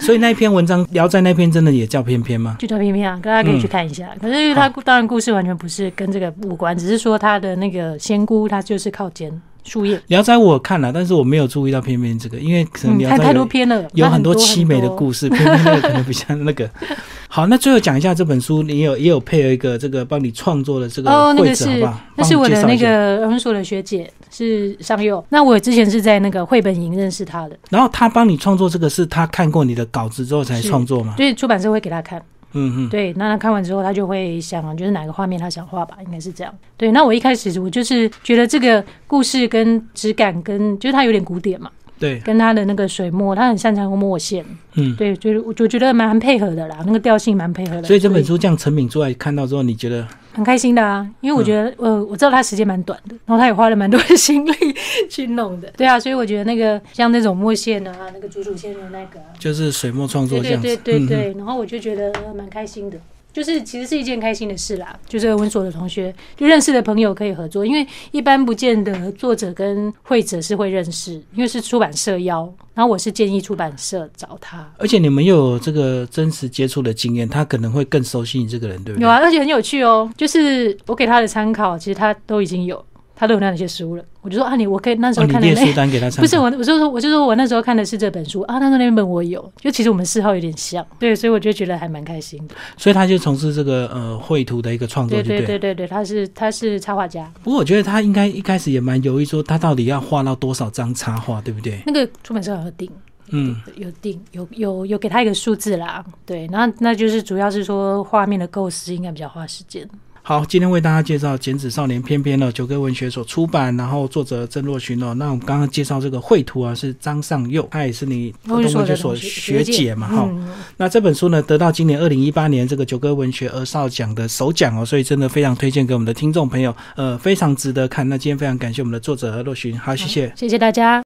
[SPEAKER 1] 所以那一篇文章《聊斋》那篇真的也叫偏偏吗？
[SPEAKER 2] 就叫偏偏啊，大家可以去看一下。可是他当然故事完全不是跟这个无关，只是说他的那个仙姑，她就是靠剪树叶。
[SPEAKER 1] 聊斋我看了，但是我没有注意到偏偏这个，因为可能聊斋
[SPEAKER 2] 太多篇了，
[SPEAKER 1] 有很多凄美的故事，偏偏那个可能比较那个。好，那最后讲一下这本书，你有也有配合一个这个帮你创作的这个绘者，好不好？
[SPEAKER 2] 那是我的那个文所的学姐，是上佑。那我之前是在那个绘本营认识他的。
[SPEAKER 1] 然后他帮你创作这个，是他看过你的稿子之后才创作吗？
[SPEAKER 2] 对，出版社会给他看。嗯嗯。对，那他看完之后，他就会想，就是哪个画面他想画吧，应该是这样。对，那我一开始我就是觉得这个故事跟质感跟，就是它有点古典嘛。
[SPEAKER 1] 对，
[SPEAKER 2] 跟他的那个水墨，他很擅长墨线。嗯，对，就是我就觉得蛮配合的啦，那个调性蛮配合的。
[SPEAKER 1] 所以这本书这样成品出来看到之后，你觉得
[SPEAKER 2] 很开心的啊？因为我觉得，呃，我知道他时间蛮短的，然后他也花了蛮多的心力去弄的。对啊，所以我觉得那个像那种墨线啊，那个主主线的那个，
[SPEAKER 1] 就是水墨创作这样子。
[SPEAKER 2] 对对对对，然后我就觉得蛮开心的。就是其实是一件开心的事啦，就是文所的同学就认识的朋友可以合作，因为一般不见得作者跟会者是会认识，因为是出版社邀，然后我是建议出版社找他，
[SPEAKER 1] 而且你们又有这个真实接触的经验，他可能会更熟悉你这个人，对不对？
[SPEAKER 2] 有啊，而且很有趣哦，就是我给他的参考，其实他都已经有。他都有那些书了，我就说啊，你我可以那时候看的
[SPEAKER 1] 那书单给他
[SPEAKER 2] 不是我，我就说我就说我那时候看的是这本书啊，他说那本我有，就其实我们嗜好有点像，对，所以我就觉得还蛮开心的。
[SPEAKER 1] 所以他就从事这个呃绘图的一个创作，
[SPEAKER 2] 对对对对对，他是他是插画家。
[SPEAKER 1] 不过我觉得他应该一开始也蛮犹豫，说他到底要画到多少张插画，对不对？
[SPEAKER 2] 那个出版社有定，嗯，有定有有有给他一个数字啦，对，那那就是主要是说画面的构思应该比较花时间。
[SPEAKER 1] 好，今天为大家介绍《剪纸少年》偏偏呢，九歌文学所出版，然后作者郑若寻哦。那我们刚刚介绍这个绘图啊，是张尚佑，他也是你东文学所学姐嘛，哈。那这本书呢，得到今年二零一八年这个九歌文学儿少奖的首奖哦，所以真的非常推荐给我们的听众朋友，呃，非常值得看。那今天非常感谢我们的作者若寻，好，谢谢，
[SPEAKER 2] 谢谢大家。